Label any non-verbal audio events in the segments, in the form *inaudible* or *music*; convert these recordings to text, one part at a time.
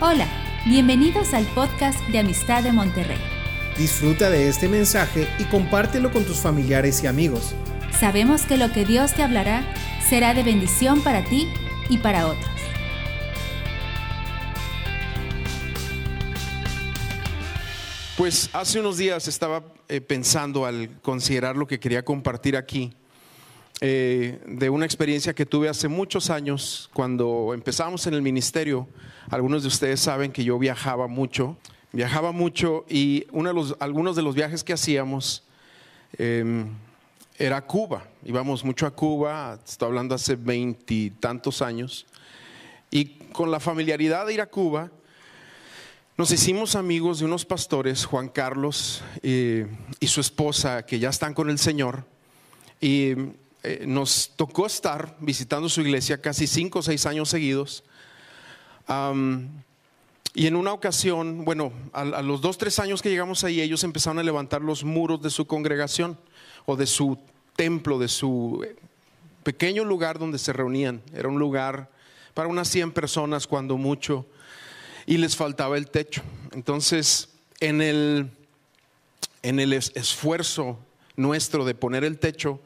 Hola, bienvenidos al podcast de Amistad de Monterrey. Disfruta de este mensaje y compártelo con tus familiares y amigos. Sabemos que lo que Dios te hablará será de bendición para ti y para otros. Pues hace unos días estaba eh, pensando al considerar lo que quería compartir aquí eh, de una experiencia que tuve hace muchos años cuando empezamos en el ministerio. Algunos de ustedes saben que yo viajaba mucho, viajaba mucho y uno de los, algunos de los viajes que hacíamos em, era Cuba. Íbamos mucho a Cuba, estoy hablando hace veintitantos años, y con la familiaridad de ir a Cuba, nos hicimos amigos de unos pastores, Juan Carlos eh, y su esposa, que ya están con el Señor, y eh, nos tocó estar visitando su iglesia casi cinco o seis años seguidos. y en una ocasión, bueno, a, los dos, tres años que llegamos ahí, ellos empezaron a levantar los muros de su congregación o de su templo, de su eh, pequeño lugar donde se reunían. Era un lugar para unas 100 personas cuando mucho y les faltaba el techo. Entonces, en el, en el esfuerzo nuestro de poner el techo,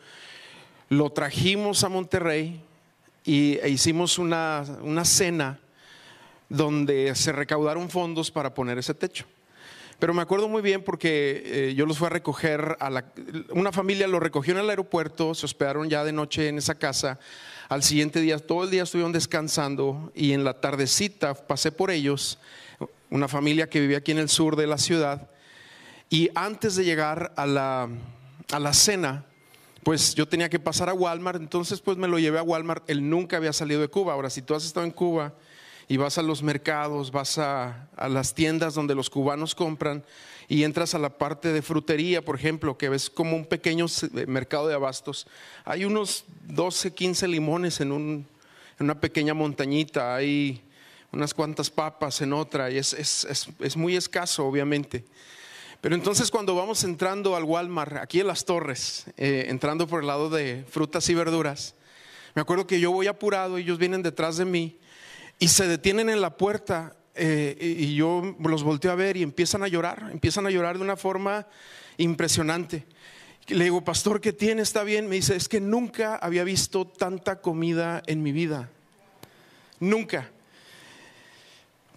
lo trajimos a Monterrey y, e hicimos una, una cena donde se recaudaron fondos para poner ese techo. Pero me acuerdo muy bien porque eh, yo los fui a recoger, a una familia lo recogió en el aeropuerto, se hospedaron ya de noche en esa casa. Al siguiente día, todo el día estuvieron descansando y en la tardecita pasé por ellos, una familia que vivía aquí en el sur de la ciudad. Y antes de llegar a la, a la cena, pues yo tenía que pasar a Walmart, entonces pues me lo llevé a Walmart. Él nunca había salido de Cuba. Ahora, si tú has estado en Cuba, y vas a los mercados, vas a, las tiendas donde los cubanos compran y entras a la parte de frutería, por ejemplo, que ves como un pequeño eh, mercado de abastos. Hay unos 12, 15 limones en, un, en una pequeña montañita, hay unas cuantas papas en otra y es, muy escaso, obviamente. Pero entonces cuando vamos entrando al Walmart, aquí en las torres, eh, entrando por el lado de frutas y verduras, me acuerdo que yo voy apurado, ellos vienen detrás de mí y se detienen en la puerta eh, y yo los volteo a ver y empiezan a llorar, empiezan a llorar de una forma impresionante. Le digo, pastor, ¿qué tiene? ¿Está bien? Me dice, es que nunca había visto tanta comida en mi vida. Nunca.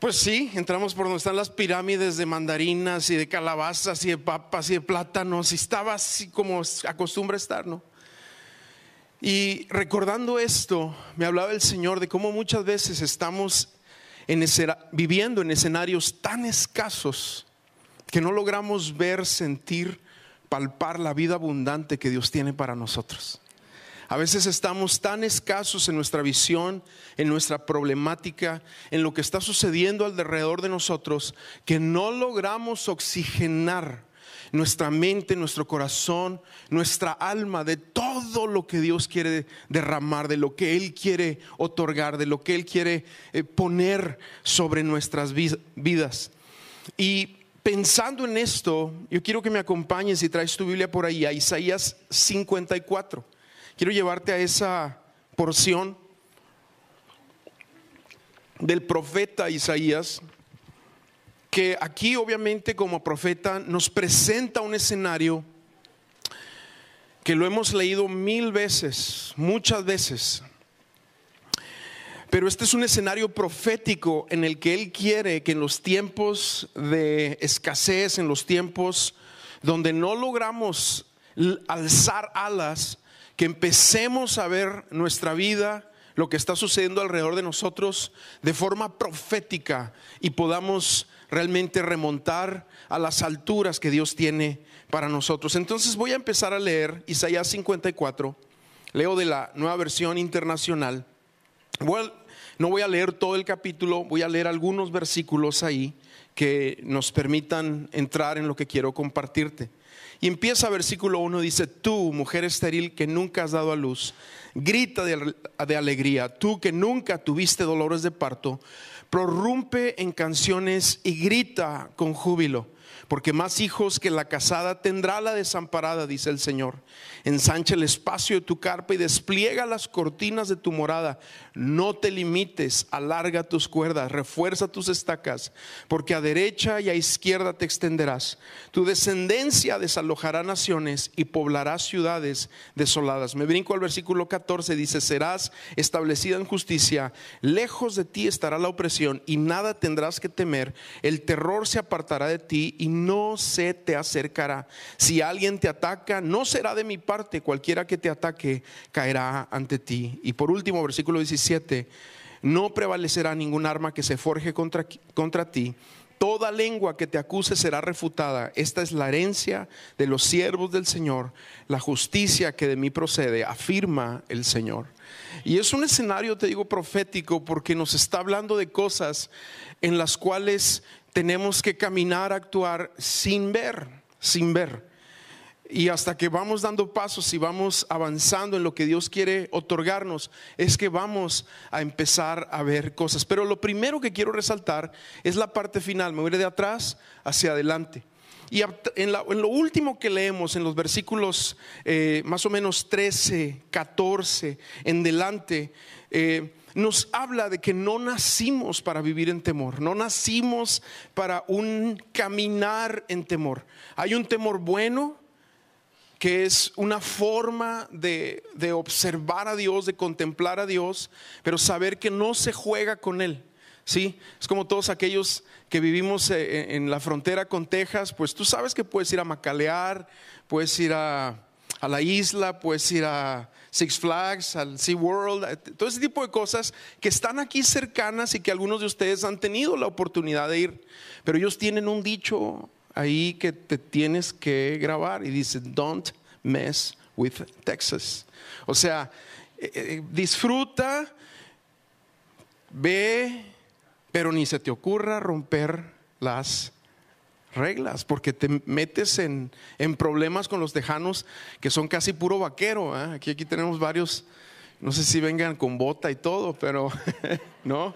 Pues sí, entramos por donde están las pirámides de mandarinas y de calabazas y de papas y de plátanos y estaba así como acostumbra estar, ¿no? Y recordando esto, me hablaba el Señor de cómo muchas veces estamos viviendo en escenarios tan escasos que no logramos ver, sentir, palpar la vida abundante que Dios tiene para nosotros. A veces estamos tan escasos en nuestra visión, en nuestra problemática, en lo que está sucediendo alrededor de nosotros, que no logramos oxigenar nuestra mente, nuestro corazón, nuestra alma, de todo lo que Dios quiere derramar, de lo que Él quiere otorgar, de lo que Él quiere eh, poner sobre nuestras vidas. Y pensando en esto, yo quiero que me acompañes si traes tu Biblia por ahí, a Isaías 54. Quiero llevarte a esa porción del profeta Isaías que aquí obviamente como profeta nos presenta un escenario que lo hemos leído mil veces, muchas veces. Pero este es un escenario profético en el que Él quiere que en los tiempos de escasez, en los tiempos donde no logramos alzar alas, que empecemos a ver nuestra vida, lo que está sucediendo alrededor de nosotros de forma profética y podamos realmente remontar a las alturas que Dios tiene para nosotros. Entonces voy a empezar a leer Isaías 54, leo de la nueva versión internacional. no voy a leer todo el capítulo, voy a leer algunos versículos ahí que nos permitan entrar en lo que quiero compartirte. Y empieza versículo 1, dice, tú, mujer estéril que nunca has dado a luz, grita de, de alegría, tú que nunca tuviste dolores de parto, prorrumpe en canciones y grita con júbilo porque más hijos que la casada tendrá la desamparada, dice el Señor. Ensancha el espacio de tu carpa y despliega las cortinas de tu morada. No te limites, alarga tus cuerdas, refuerza tus estacas, porque a derecha y a izquierda te extenderás. Tu descendencia desalojará naciones y poblará ciudades desoladas. Me brinco al versículo 14, dice, serás establecida en justicia, lejos de ti estará la opresión y nada tendrás que temer. El terror se apartará de ti y no se te acercará. Si alguien te ataca, no será de mi parte, cualquiera que te ataque caerá ante ti. Y por último, versículo 17, no prevalecerá ningún arma que se forje contra, contra ti. Toda lengua que te acuse será refutada. Esta es la herencia de los siervos del Señor, la justicia que de mí procede, afirma el Señor. Y es un escenario, te digo, profético, porque nos está hablando de cosas en las cuales tenemos que caminar, actuar sin ver, sin ver. Y hasta que vamos dando pasos y vamos avanzando en lo que Dios quiere otorgarnos, es que vamos a empezar a ver cosas. Pero lo primero que quiero resaltar es la parte final. Me voy de atrás hacia adelante. Y en, lo último que leemos, en los versículos eh, más o menos 13, 14, en delante, eh, nos habla de que no nacimos para vivir en temor, no nacimos para un caminar en temor. Hay un temor bueno que es una forma de, observar a Dios, de contemplar a Dios, pero saber que no se juega con Él. ¿sí? Es como todos aquellos que vivimos eh, en la frontera con Texas, pues tú sabes que puedes ir a Macalear, puedes ir a, a la isla, puedes ir a Six Flags, al Sea World, eh, todo ese tipo de cosas que están aquí cercanas y que algunos de ustedes han tenido la oportunidad de ir. Pero ellos tienen un dicho ahí que te tienes que grabar y dice, don't mess with Texas. O sea, eh, eh, disfruta, ve, pero ni se te ocurra romper las reglas, porque te metes en, problemas con los tejanos que son casi puro vaquero. ¿eh? Aquí, aquí tenemos varios, no sé si vengan con bota y todo, pero *laughs* no.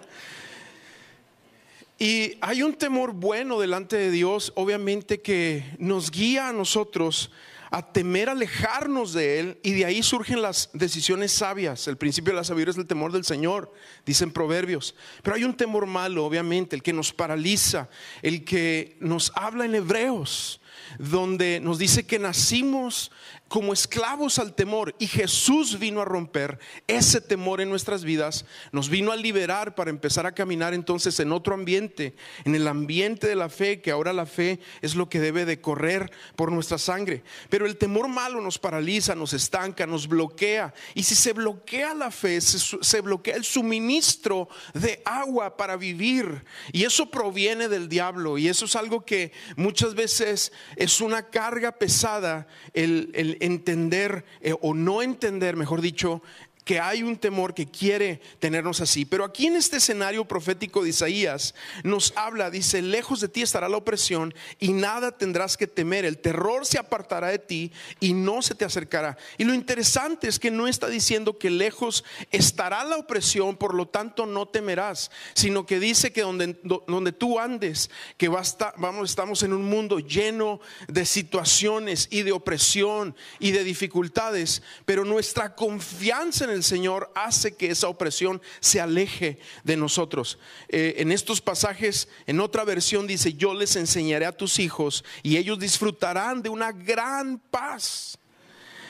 Y hay un temor bueno delante de Dios, obviamente que nos guía a nosotros a temer alejarnos de Él y de ahí surgen las decisiones sabias. El principio de la sabiduría es el temor del Señor, dicen proverbios. Pero hay un temor malo, obviamente, el que nos paraliza, el que nos habla en hebreos, donde nos dice que nacimos como esclavos al temor y Jesús vino a romper ese temor en nuestras vidas, nos vino a liberar para empezar a caminar entonces en otro ambiente, en el ambiente de la fe, que ahora la fe es lo que debe de correr por nuestra sangre. Pero el temor malo nos paraliza, nos estanca, nos bloquea. Y si se bloquea la fe, se, bloquea el suministro de agua para vivir. Y eso proviene del diablo. Y eso es algo que muchas veces es una carga pesada el, entender eh, o no entender, mejor dicho, que hay un temor que quiere tenernos así. Pero aquí en este escenario profético de Isaías nos habla, dice, lejos de ti estará la opresión y nada tendrás que temer. El terror se apartará de ti y no se te acercará. Y lo interesante es que no está diciendo que lejos estará la opresión, por lo tanto no temerás, sino que dice que donde, donde tú andes, que vamos, estamos en un mundo lleno de situaciones y de opresión y de dificultades, pero nuestra confianza en el el Señor hace que esa opresión se aleje de nosotros. Eh, en estos pasajes, en otra versión dice, yo les enseñaré a tus hijos y ellos disfrutarán de una gran paz.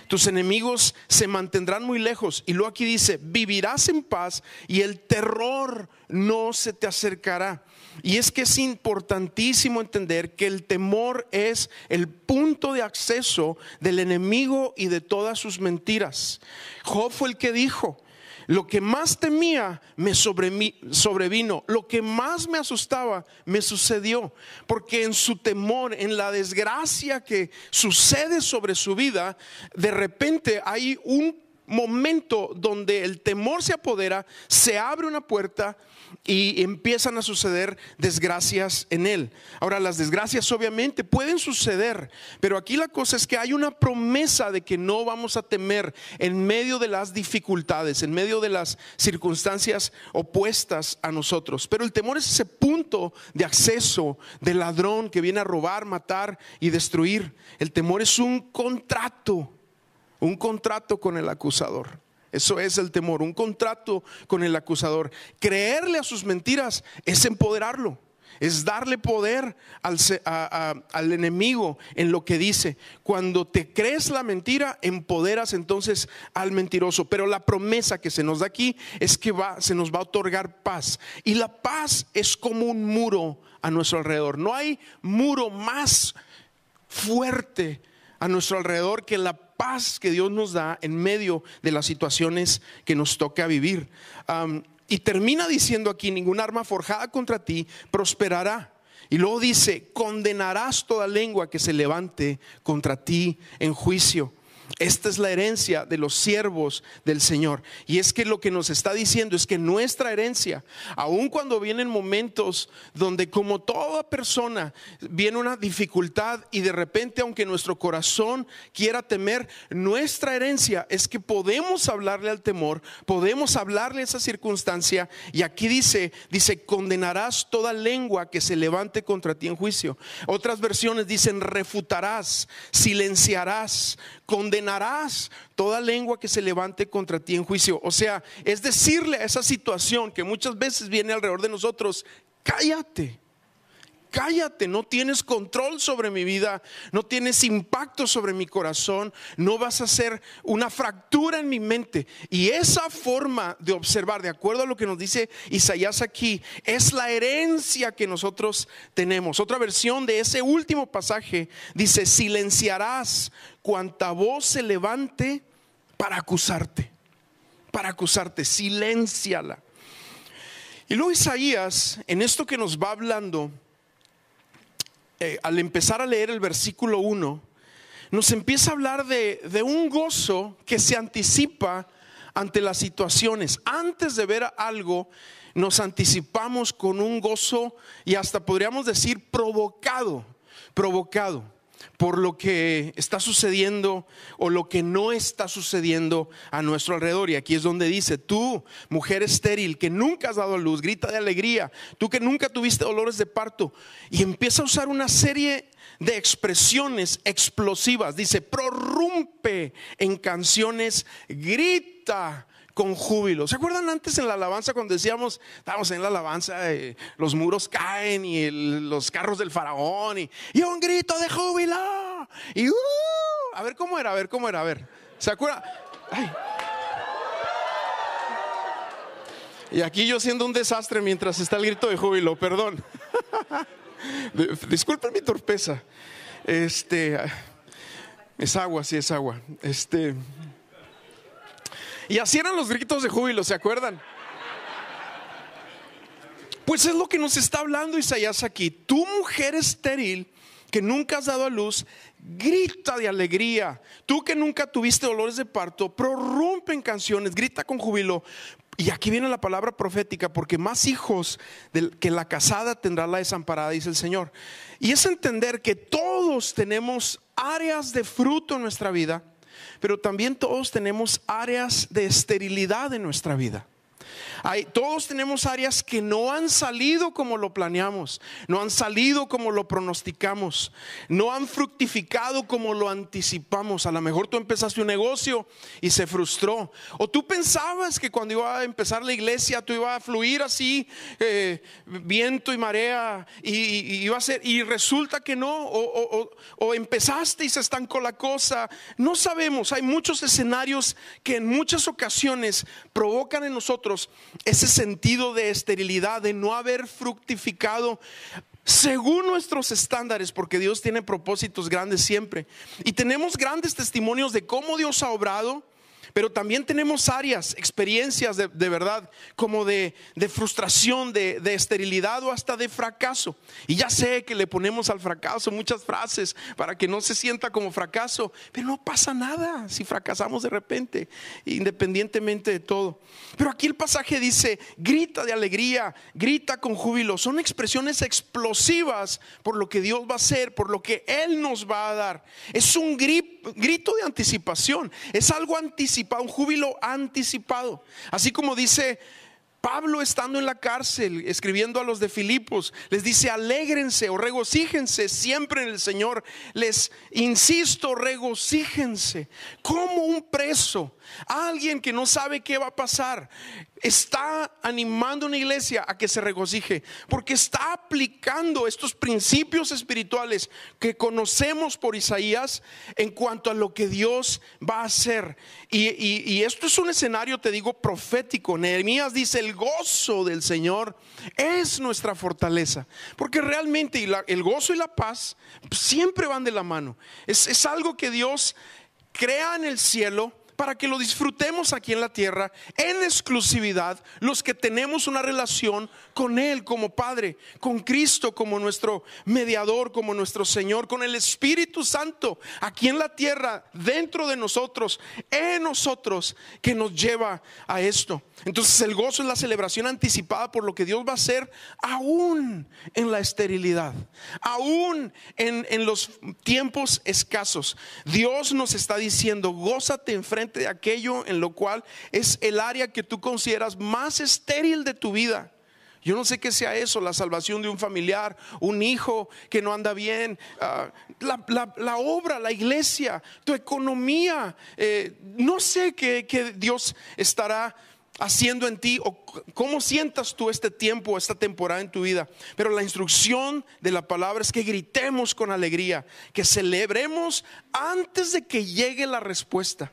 Tus enemigos se mantendrán muy lejos. Y luego aquí dice, vivirás en paz y el terror no se te acercará. Y es que es importantísimo entender que el temor es el punto de acceso del enemigo y de todas sus mentiras. Job fue el que dijo, lo que más temía me sobrevino, lo que más me asustaba me sucedió, porque en su temor, en la desgracia que sucede sobre su vida, de repente hay un momento donde el temor se apodera, se abre una puerta y empiezan a suceder desgracias en él. Ahora, las desgracias obviamente pueden suceder, pero aquí la cosa es que hay una promesa de que no vamos a temer en medio de las dificultades, en medio de las circunstancias opuestas a nosotros. Pero el temor es ese punto de acceso del ladrón que viene a robar, matar y destruir. El temor es un contrato, un contrato con el acusador. Eso es el temor, un contrato con el acusador. Creerle a sus mentiras es empoderarlo, es darle poder al, al, enemigo en lo que dice. Cuando te crees la mentira, empoderas entonces al mentiroso. Pero la promesa que se nos da aquí es que va, se nos va a otorgar paz. Y la paz es como un muro a nuestro alrededor. No hay muro más fuerte a nuestro alrededor que la paz que Dios nos da en medio de las situaciones que nos toca vivir. y termina diciendo aquí, ningún arma forjada contra ti prosperará. Y luego dice, condenarás toda lengua que se levante contra ti en juicio. Esta es la herencia de los siervos del Señor. Y es que lo que nos está diciendo es que nuestra herencia, aun cuando vienen momentos donde como toda persona viene una dificultad y de repente aunque nuestro corazón quiera temer, nuestra herencia es que podemos hablarle al temor, podemos hablarle a esa circunstancia y aquí dice, dice, condenarás toda lengua que se levante contra ti en juicio. Otras versiones dicen, refutarás, silenciarás, condenarás toda lengua que se levante contra ti en juicio. O sea, es decirle a esa situación que muchas veces viene alrededor de nosotros, cállate cállate, no tienes control sobre mi vida, no tienes impacto sobre mi corazón, no vas a hacer una fractura en mi mente. Y esa forma de observar, de acuerdo a lo que nos dice Isaías aquí, es la herencia que nosotros tenemos. Otra versión de ese último pasaje dice, silenciarás cuanta voz se levante para acusarte, para acusarte, silenciala. Y luego Isaías, en esto que nos va hablando, eh, al empezar a leer el versículo 1, nos empieza a hablar de, de un gozo que se anticipa ante las situaciones. Antes de ver algo, nos anticipamos con un gozo y hasta podríamos decir provocado, provocado por lo que está sucediendo o lo que no está sucediendo a nuestro alrededor. Y aquí es donde dice, tú, mujer estéril, que nunca has dado luz, grita de alegría, tú que nunca tuviste dolores de parto, y empieza a usar una serie de expresiones explosivas. Dice, prorrumpe en canciones, grita con júbilo. ¿Se acuerdan antes en la alabanza cuando decíamos, estábamos en la alabanza, eh, los muros caen y los carros del faraón y, un grito de júbilo? Y uh, a ver cómo era, a ver cómo era, a ver. ¿Se acuerdan? Y aquí yo siendo un desastre mientras está el grito de júbilo, perdón. *laughs* Disculpen mi torpeza. Este es agua, sí es agua. Este y así eran los gritos de júbilo, ¿se acuerdan? Pues es lo que nos está hablando Isaías aquí. Tu mujer estéril que nunca has dado a luz, grita de alegría. Tú que nunca tuviste dolores de parto, prorrumpe en canciones, grita con júbilo. Y aquí viene la palabra profética, porque más hijos que la casada tendrá la desamparada, dice el Señor. Y es entender que todos tenemos áreas de fruto en nuestra vida pero también todos tenemos áreas de esterilidad en nuestra vida todos tenemos áreas que no han salido como lo planeamos, no han salido como lo pronosticamos, no han fructificado como lo anticipamos. A lo mejor tú empezaste un negocio y se frustró. O tú pensabas que cuando iba a empezar la iglesia tú iba a fluir así, eh, viento y marea, y, iba a ser, y resulta que no, o, o empezaste y se estancó la cosa. No sabemos, hay muchos escenarios que en muchas ocasiones provocan en nosotros ese sentido de esterilidad, de no haber fructificado según nuestros estándares, porque Dios tiene propósitos grandes siempre. Y tenemos grandes testimonios de cómo Dios ha obrado, Pero también tenemos áreas, experiencias de, verdad, como de, frustración, de, de, esterilidad o hasta de fracaso. Y ya sé que le ponemos al fracaso muchas frases para que no se sienta como fracaso, pero no pasa nada si fracasamos de repente, independientemente de todo. Pero aquí el pasaje dice, grita de alegría, grita con júbilo. Son expresiones explosivas por lo que Dios va a hacer, por lo que Él nos va a dar. Es un grito de anticipación, es algo anticipado, un júbilo anticipado. Así como dice Pablo estando en la cárcel, escribiendo a los de Filipos, les dice, alégrense o regocíjense siempre en el Señor. Les insisto, regocíjense. Como un preso, alguien que no sabe qué va a pasar, está animando a una iglesia a que se regocije, porque está aplicando estos principios espirituales que conocemos por Isaías en cuanto a lo que Dios va a hacer. Y, esto es un escenario, te digo, profético. Nehemías dice, el gozo del Señor es nuestra fortaleza, porque realmente el gozo y la paz siempre van de la mano. Es, es algo que Dios crea en el cielo para que lo disfrutemos aquí en la tierra en exclusividad los que tenemos una relación con Él como Padre, con Cristo como nuestro mediador, como nuestro Señor, con el Espíritu Santo aquí en la tierra, dentro de nosotros, en nosotros, que nos lleva a esto. Entonces el gozo es la celebración anticipada por lo que Dios va a hacer aún en la esterilidad, aún en, en los tiempos escasos. Dios nos está diciendo, gózate enfrente de aquello en lo cual es el área que tú consideras más estéril de tu vida. Yo no sé qué sea eso, la salvación de un familiar, un hijo que no anda bien, ah, la, obra, la iglesia, tu economía. Eh, no sé qué, qué Dios estará haciendo en ti o cómo sientas tú este tiempo, esta temporada en tu vida. Pero la instrucción de la palabra es que gritemos con alegría, que celebremos antes de que llegue la respuesta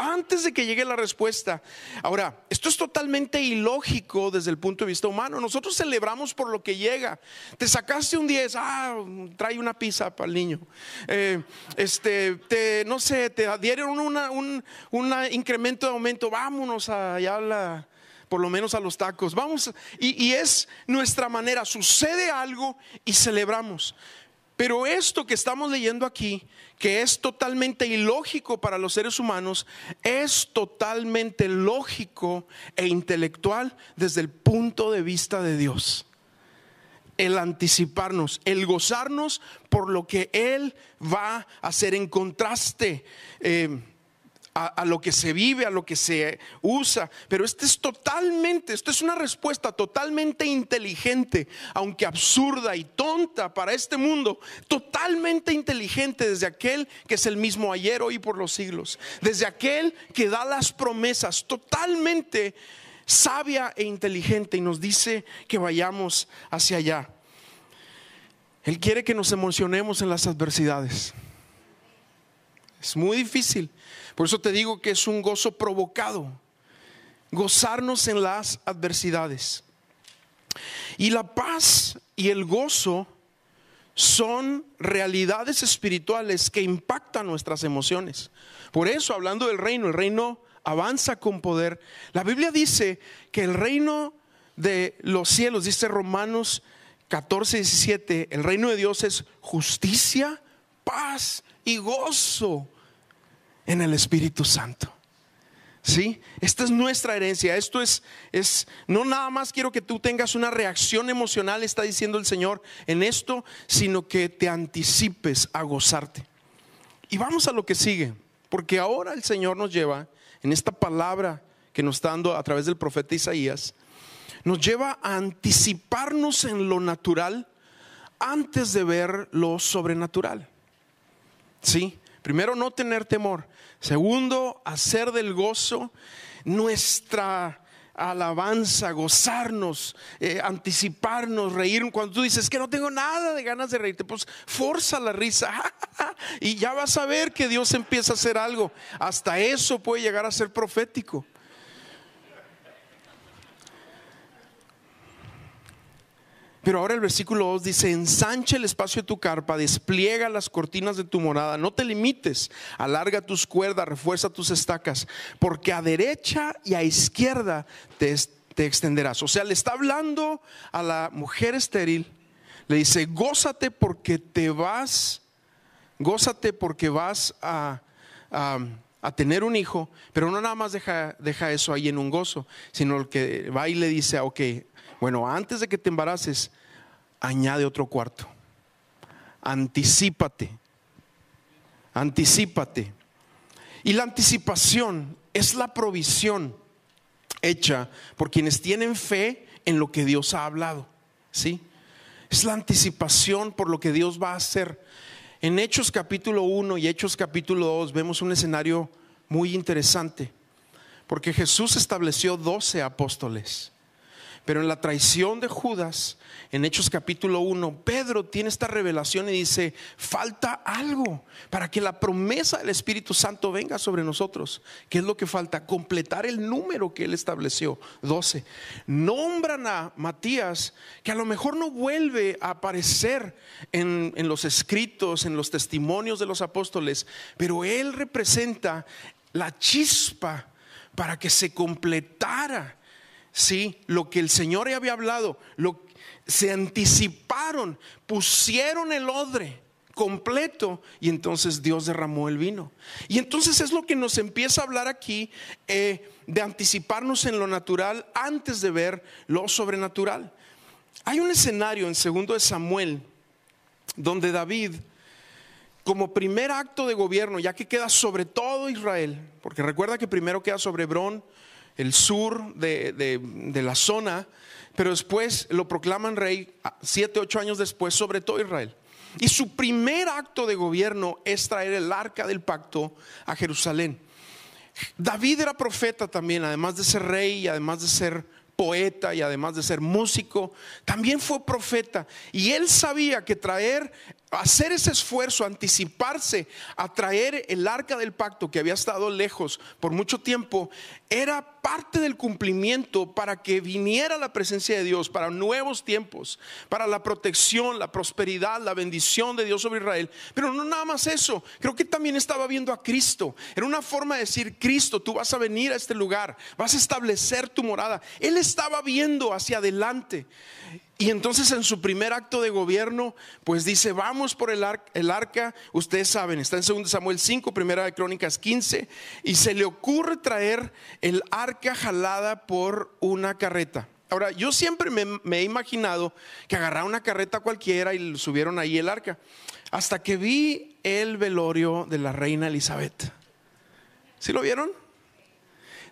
antes de que llegue la respuesta. Ahora, esto es totalmente ilógico desde el punto de vista humano. Nosotros celebramos por lo que llega. Te sacaste un 10, ah, trae una pizza para el niño. Eh, este, te, no sé, te dieron un incremento de aumento, vámonos allá la, por lo menos a los tacos. Vamos, y es nuestra manera. Sucede algo y celebramos. Pero esto que estamos leyendo aquí, que es totalmente ilógico para los seres humanos, es totalmente lógico e intelectual desde el punto de vista de Dios. El anticiparnos, el gozarnos por lo que Él va a hacer en contraste. Eh, a, lo que se vive, a lo que se usa. Pero este es totalmente, esto es una respuesta totalmente inteligente, aunque absurda y tonta para este mundo, totalmente inteligente desde aquel que es el mismo ayer, hoy por los siglos, desde aquel que da las promesas, totalmente sabia e inteligente y nos dice que vayamos hacia allá. Él quiere que nos emocionemos en las adversidades. Es muy difícil. Por eso te digo que es un gozo provocado. Gozarnos en las adversidades. Y la paz y el gozo son realidades espirituales que impactan nuestras emociones. Por eso, hablando del reino, el reino avanza con poder. La Biblia dice que el reino de los cielos, dice Romanos 14, 17, el reino de Dios es justicia, paz gozo en el Espíritu Santo. ¿Sí? Esta es nuestra herencia. Esto es, es, no nada más quiero que tú tengas una reacción emocional, está diciendo el Señor en esto, sino que te anticipes a gozarte. Y vamos a lo que sigue, porque ahora el Señor nos lleva en esta palabra que nos está dando a través del profeta Isaías, nos lleva a anticiparnos en lo natural antes de ver lo sobrenatural. ¿Sí? Primero, no tener temor. Segundo, hacer del gozo nuestra alabanza, gozarnos, eh, anticiparnos, reír. Cuando tú dices que no tengo nada de ganas de reírte, pues forza la risa *laughs* y ya vas a ver que Dios empieza a hacer algo. Hasta eso puede llegar a ser profético. Pero ahora el versículo 2 dice, ensancha el espacio de tu carpa, despliega las cortinas de tu morada, no te limites, alarga tus cuerdas, refuerza tus estacas, porque a derecha y a izquierda te, te extenderás. O sea, le está hablando a la mujer estéril, le dice, gózate porque te vas, gózate porque vas a, a, tener un hijo, pero no nada más deja, deja eso ahí en un gozo, sino que va y le dice, ok, bueno, antes de que te embaraces, añade otro cuarto. Anticípate. Anticípate. Y la anticipación es la provisión hecha por quienes tienen fe en lo que Dios ha hablado. ¿Sí? Es la anticipación por lo que Dios va a hacer. En Hechos capítulo 1 y Hechos capítulo 2 vemos un escenario muy interesante, porque Jesús estableció 12 apóstoles. Pero en la traición de Judas, en Hechos capítulo 1, Pedro tiene esta revelación y dice, falta algo para que la promesa del Espíritu Santo venga sobre nosotros. ¿Qué es lo que falta? Completar el número que él estableció, 12. Nombran a Matías, que a lo mejor no vuelve a aparecer en, en los escritos, en los testimonios de los apóstoles, pero él representa la chispa para que se completara sí, lo que el Señor había hablado, lo, se anticiparon, pusieron el odre completo y entonces Dios derramó el vino. Y entonces es lo que nos empieza a hablar aquí eh, de anticiparnos en lo natural antes de ver lo sobrenatural. Hay un escenario en segundo de Samuel donde David como primer acto de gobierno, ya que queda sobre todo Israel, porque recuerda que primero queda sobre Hebrón, el sur de, la zona, pero después lo proclaman rey siete, ocho años después sobre todo Israel. Y su primer acto de gobierno es traer el arca del pacto a Jerusalén. David era profeta también, además de ser rey y además de ser poeta y además de ser músico, también fue profeta. Y él sabía que traer hacer ese esfuerzo, anticiparse a traer el arca del pacto que había estado lejos por mucho tiempo, era parte del cumplimiento para que viniera la presencia de Dios, para nuevos tiempos, para la protección, la prosperidad, la bendición de Dios sobre Israel. Pero no nada más eso, creo que también estaba viendo a Cristo. Era una forma de decir, Cristo, tú vas a venir a este lugar, vas a establecer tu morada. Él estaba viendo hacia adelante. Y entonces en su primer acto de gobierno, pues dice, vamos por el, arca, ustedes saben, está en 2 Samuel 5, primera de Crónicas 15, y se le ocurre traer el arca jalada por una carreta. Ahora, yo siempre me, he imaginado que agarraron una carreta cualquiera y subieron ahí el arca, hasta que vi el velorio de la reina Elizabeth. ¿Sí lo vieron?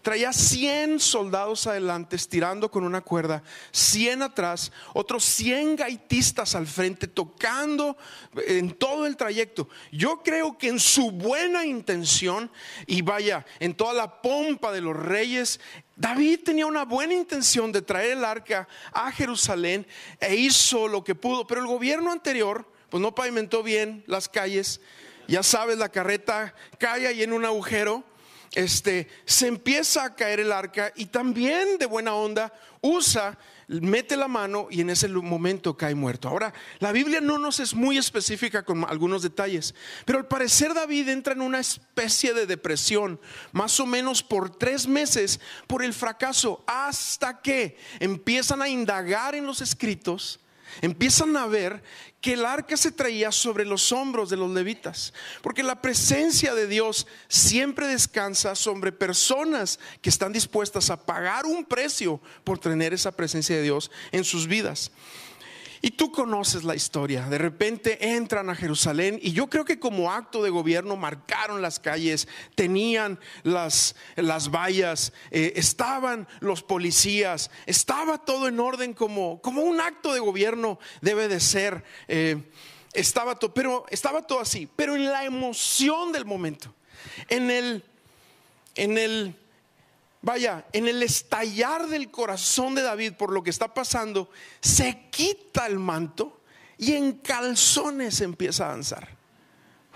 Traía 100 soldados adelante estirando con una cuerda, 100 atrás, otros 100 gaitistas al frente tocando en todo el trayecto. Yo creo que en su buena intención y vaya, en toda la pompa de los reyes, David tenía una buena intención de traer el arca a Jerusalén e hizo lo que pudo, pero el gobierno anterior pues no pavimentó bien las calles. Ya sabes, la carreta cae ahí en un agujero este, se empieza a caer el arca y también de buena onda usa, mete la mano y en ese momento cae muerto. Ahora, la Biblia no nos es muy específica con algunos detalles, pero al parecer David entra en una especie de depresión, más o menos por tres meses, por el fracaso, hasta que empiezan a indagar en los escritos empiezan a ver que el arca se traía sobre los hombros de los levitas, porque la presencia de Dios siempre descansa sobre personas que están dispuestas a pagar un precio por tener esa presencia de Dios en sus vidas. Y tú conoces la historia. De repente entran a Jerusalén y yo creo que como acto de gobierno marcaron las calles, tenían las, las vallas, eh, estaban los policías, estaba todo en orden como, como un acto de gobierno debe de ser. Eh, estaba todo, pero estaba todo así. Pero en la emoción del momento, en el, en el Vaya, en el estallar del corazón de David por lo que está pasando, se quita el manto y en calzones empieza a danzar.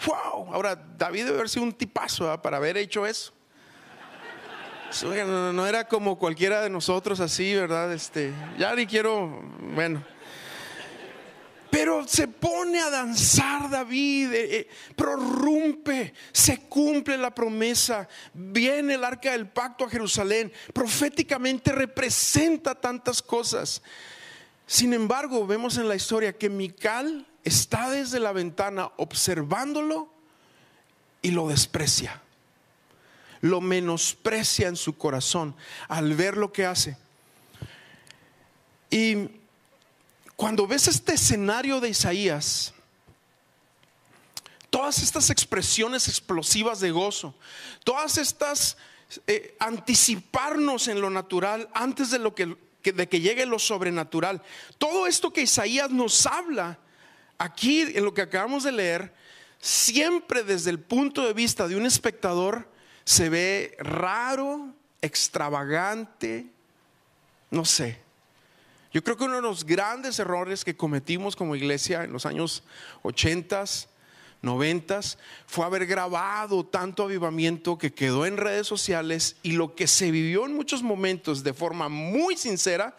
¡Wow! Ahora, David debe haber sido un tipazo para haber hecho eso. No, era como cualquiera de nosotros así, ¿verdad? Este, ya ni quiero, bueno. Pero se pone a danzar David, eh, eh, prorrumpe, se cumple la promesa, viene el arca del pacto a Jerusalén, proféticamente representa tantas cosas. Sin embargo, vemos en la historia que Mical está desde la ventana observándolo y lo desprecia. Lo menosprecia en su corazón al ver lo que hace. Y cuando ves este escenario de Isaías, todas estas expresiones explosivas de gozo, todas estas eh, anticiparnos en lo natural antes de lo que, de que llegue lo sobrenatural, todo esto que Isaías nos habla aquí en lo que acabamos de leer, siempre desde el punto de vista de un espectador se ve raro, extravagante, no sé. Yo creo que uno de los grandes errores que cometimos como iglesia en los años 80, 90 fue haber grabado tanto avivamiento que quedó en redes sociales y lo que se vivió en muchos momentos de forma muy sincera,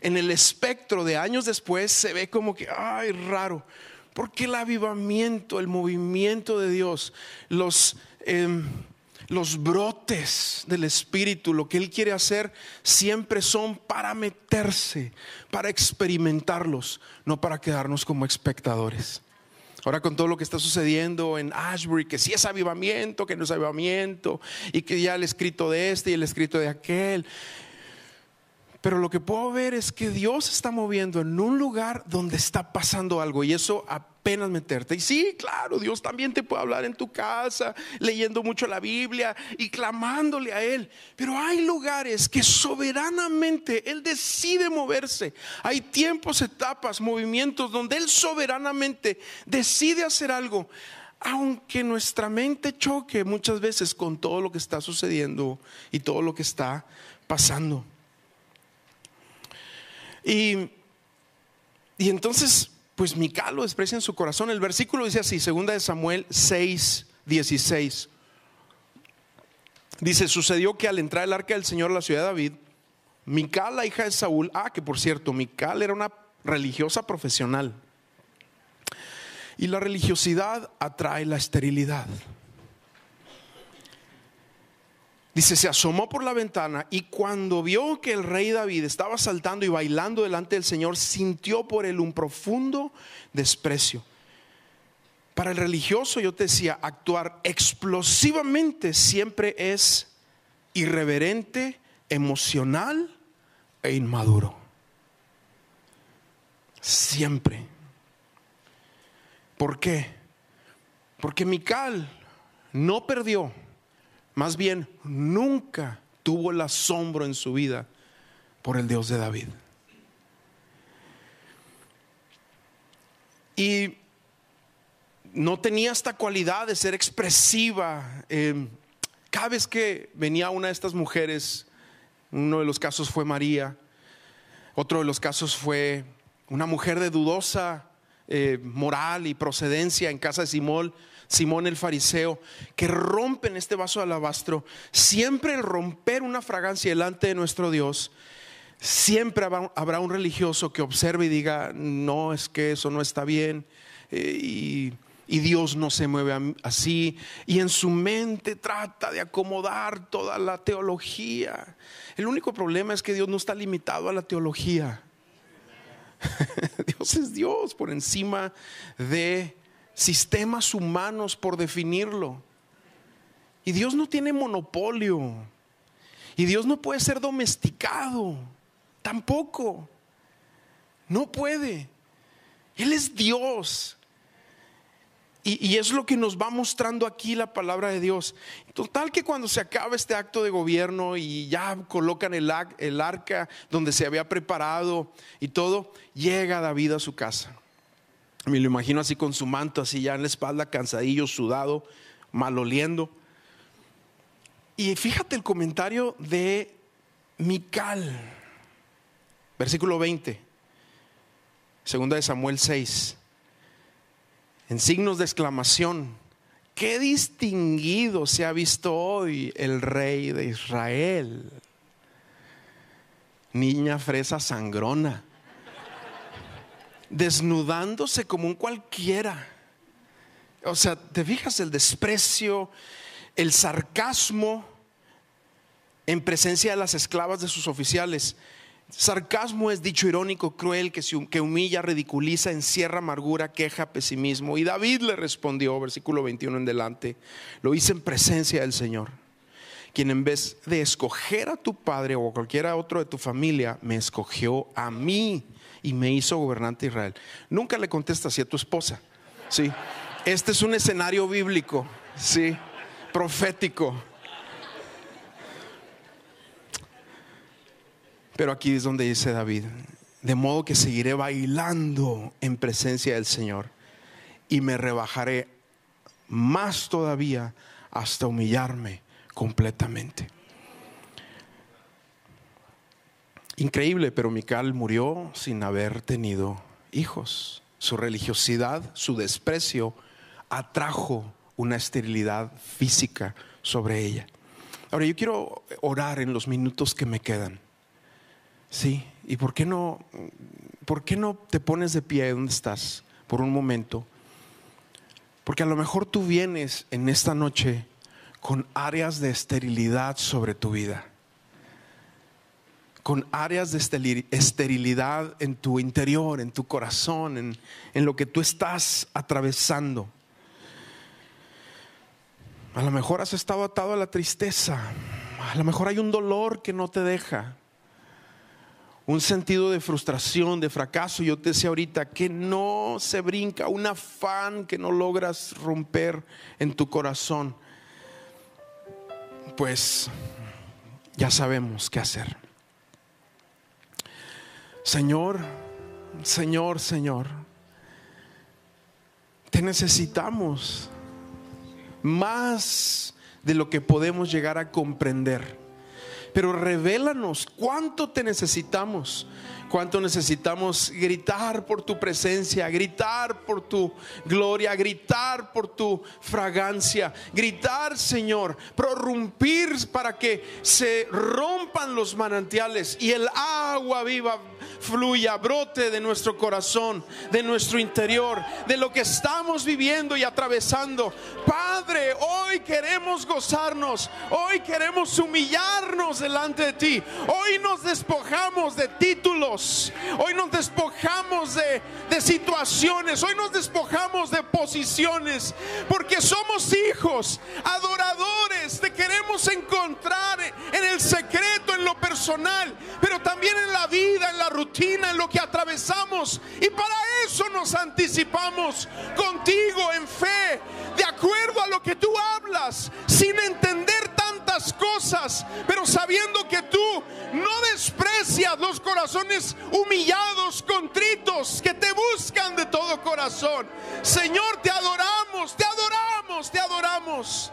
en el espectro de años después se ve como que, ay, raro. Porque el avivamiento, el movimiento de Dios, los... Em, los brotes del Espíritu, lo que Él quiere hacer, siempre son para meterse, para experimentarlos, no para quedarnos como espectadores. Ahora con todo lo que está sucediendo en Ashbury, que si es avivamiento, que no es avivamiento, y que ya el escrito de este y el escrito de aquel. Pero lo que puedo ver es que Dios está moviendo en un lugar donde está pasando algo y eso apenas meterte. Y sí, claro, Dios también te puede hablar en tu casa, leyendo mucho la Biblia y clamándole a Él. Pero hay lugares que soberanamente Él decide moverse. Hay tiempos, etapas, movimientos donde Él soberanamente decide hacer algo. Aunque nuestra mente choque muchas veces con todo lo que está sucediendo y todo lo que está pasando. Y, entonces, pues Mical lo desprecia en su corazón. El versículo dice así, segunda de Samuel 6, 16. Dice, sucedió que al entrar el arca del Señor a la ciudad de David, Mical, la hija de Saúl, ah, que por cierto, Mical era una religiosa profesional. Y la religiosidad atrae la esterilidad. Dice, se asomó por la ventana y cuando vio que el rey David estaba saltando y bailando delante del Señor, sintió por él un profundo desprecio. Para el religioso, yo te decía, actuar explosivamente siempre es irreverente, emocional e inmaduro. Siempre. ¿Por qué? Porque Mical no perdió más bien, nunca tuvo el asombro en su vida por el Dios de David. Y no tenía esta cualidad de ser expresiva. Eh, cada vez que venía una de estas mujeres, uno de los casos fue María, otro de los casos fue una mujer de dudosa eh, moral y procedencia en casa de Simón, Simón el fariseo, que rompen este vaso de alabastro, siempre el romper una fragancia delante de nuestro Dios, siempre habrá un religioso que observe y diga, no, es que eso no está bien. Eh, y, y Dios no se mueve así. Y en su mente trata de acomodar toda la teología. El único problema es que Dios no está limitado a la teología. *laughs* Dios es Dios por encima de sistemas humanos por definirlo. Y Dios no tiene monopolio. Y Dios no puede ser domesticado. Tampoco. No puede. Él es Dios. Y, es lo que nos va mostrando aquí la palabra de Dios. Total que cuando se acaba este acto de gobierno y ya colocan el, el arca donde se había preparado y todo, llega David a su casa. Me lo imagino así con su manto, así ya en la espalda, cansadillo, sudado, maloliendo. Y fíjate el comentario de Mical, versículo 20, segunda de Samuel 6, en signos de exclamación. Qué distinguido se ha visto hoy el rey de Israel. Niña fresa sangrona desnudándose como un cualquiera. O sea, te fijas el desprecio, el sarcasmo en presencia de las esclavas de sus oficiales. Sarcasmo es dicho irónico, cruel, que, humilla, ridiculiza, encierra amargura, queja, pesimismo. Y David le respondió, versículo 21 en delante, lo hice en presencia del Señor, quien en vez de escoger a tu padre o a cualquiera otro de tu familia, me escogió a mí y me hizo gobernante de Israel. Nunca le contesta así a tu esposa. Sí. Este es un escenario bíblico, sí, profético. Pero aquí es donde dice David, de modo que seguiré bailando en presencia del Señor y me rebajaré más todavía hasta humillarme completamente. Increíble, pero Mical murió sin haber tenido hijos. Su religiosidad, su desprecio atrajo una esterilidad física sobre ella. Ahora yo quiero orar en los minutos que me quedan Sí, ¿y por qué no, por qué no te pones de pie donde estás por un momento? Porque a lo mejor tú vienes en esta noche con áreas de esterilidad sobre tu vida, con áreas de esterilidad en tu interior, en tu corazón, en, en lo que tú estás atravesando. A lo mejor has estado atado a la tristeza, a lo mejor hay un dolor que no te deja un sentido de frustración, de fracaso. Yo te decía ahorita que no se brinca, un afán que no logras romper en tu corazón. Pues ya sabemos qué hacer. Señor, Señor, Señor, te necesitamos más de lo que podemos llegar a comprender pero revélanos cuánto te necesitamos, cuánto necesitamos gritar por tu presencia, gritar por tu gloria, gritar por tu fragancia, gritar, Señor, prorrumpir para que se rompan los manantiales y el agua viva fluya, brote de nuestro corazón, de nuestro interior, de lo que estamos viviendo y atravesando. Padre, hoy queremos gozarnos, hoy queremos humillarnos delante de ti, hoy nos despojamos de títulos, hoy nos despojamos de, de situaciones, hoy nos despojamos de posiciones, porque somos hijos, adoradores, te queremos encontrar en el secreto, en lo personal, pero también en la vida, en la rutina en lo que atravesamos. Y para eso nos anticipamos contigo en fe, de acuerdo a lo que tú hablas, sin entender tantas cosas, pero sabiendo que tú no desprecias los corazones humillados, contritos, que te buscan de todo corazón. Señor, te adoramos, te adoramos, te adoramos.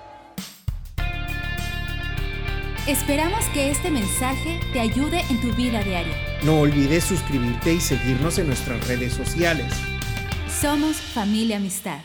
Esperamos que este mensaje te ayude en tu vida diaria. No olvides suscribirte y seguirnos en nuestras redes sociales. Somos familia amistad.